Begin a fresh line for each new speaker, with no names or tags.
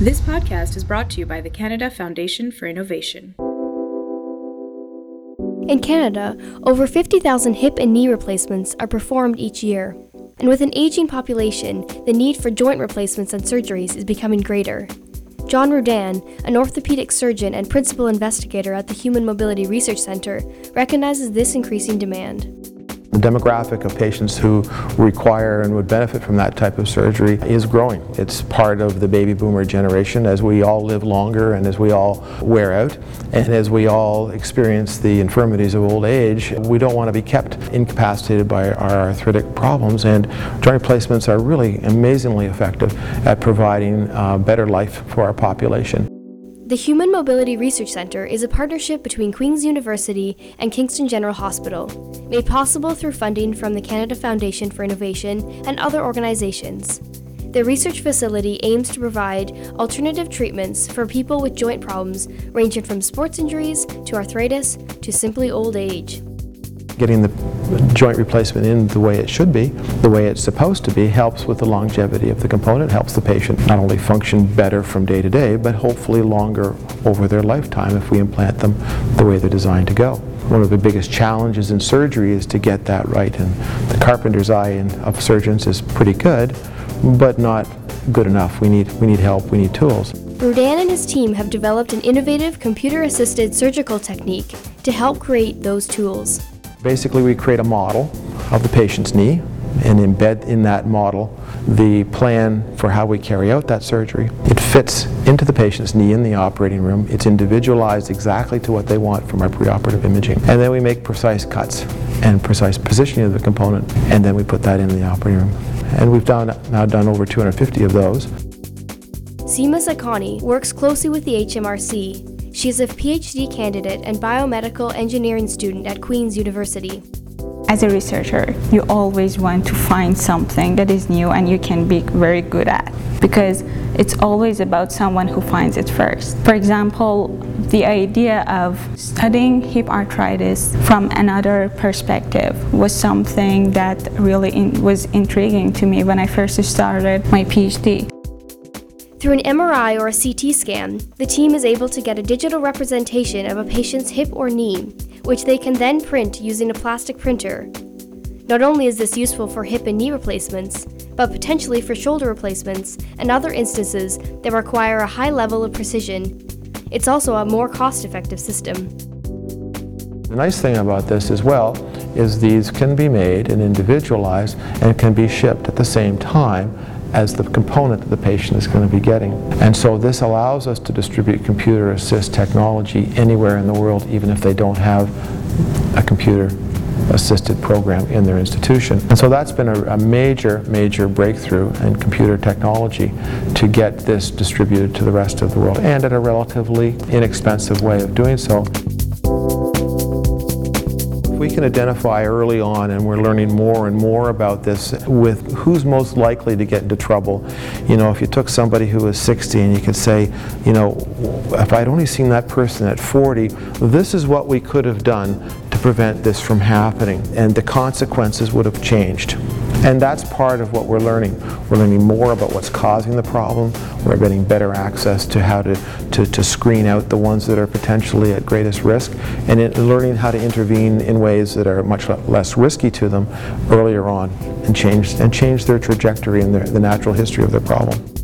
This podcast is brought to you by the Canada Foundation for Innovation.
In Canada, over 50,000 hip and knee replacements are performed each year. And with an aging population, the need for joint replacements and surgeries is becoming greater. John Rudan, an orthopedic surgeon and principal investigator at the Human Mobility Research Center, recognizes this increasing demand.
The demographic of patients who require and would benefit from that type of surgery is growing. It's part of the baby boomer generation as we all live longer and as we all wear out and as we all experience the infirmities of old age. We don't want to be kept incapacitated by our arthritic problems and joint replacements are really amazingly effective at providing uh, better life for our population.
The Human Mobility Research Center is a partnership between Queen's University and Kingston General Hospital, made possible through funding from the Canada Foundation for Innovation and other organizations. The research facility aims to provide alternative treatments for people with joint problems ranging from sports injuries to arthritis to simply old age
getting the joint replacement in the way it should be, the way it's supposed to be, helps with the longevity of the component, helps the patient not only function better from day to day, but hopefully longer over their lifetime if we implant them the way they're designed to go. One of the biggest challenges in surgery is to get that right, and the carpenter's eye in, of surgeons is pretty good, but not good enough. We need, we need help, we need tools.
Rudan and his team have developed an innovative computer-assisted surgical technique to help create those tools.
Basically, we create a model of the patient's knee and embed in that model the plan for how we carry out that surgery. It fits into the patient's knee in the operating room. It's individualized exactly to what they want from our preoperative imaging. And then we make precise cuts and precise positioning of the component, and then we put that in the operating room. And we've done, now done over 250 of those.
Seema Sakani works closely with the HMRC she is a PhD candidate and biomedical engineering student at Queen's University.
As a researcher, you always want to find something that is new and you can be very good at because it's always about someone who finds it first. For example, the idea of studying hip arthritis from another perspective was something that really in, was intriguing to me when I first started my PhD.
Through an MRI or a CT scan, the team is able to get a digital representation of a patient's hip or knee, which they can then print using a plastic printer. Not only is this useful for hip and knee replacements, but potentially for shoulder replacements and other instances that require a high level of precision. It's also a more cost effective system.
The nice thing about this as well is these can be made and individualized and can be shipped at the same time as the component that the patient is going to be getting. And so this allows us to distribute computer assist technology anywhere in the world, even if they don't have a computer assisted program in their institution. And so that's been a, a, major, major breakthrough in computer technology to get this distributed to the rest of the world and at a relatively inexpensive way of doing so we can identify early on, and we're learning more and more about this, with who's most likely to get into trouble. You know, if you took somebody who was 60 and you could say, you know, if I'd only seen that person at 40, this is what we could have done to prevent this from happening, and the consequences would have changed. And that's part of what we're learning. We're learning more about what's causing the problem. We're getting better access to how to, to, to screen out the ones that are potentially at greatest risk and learning how to intervene in ways that are much less risky to them earlier on and change, and change their trajectory and their, the natural history of their problem.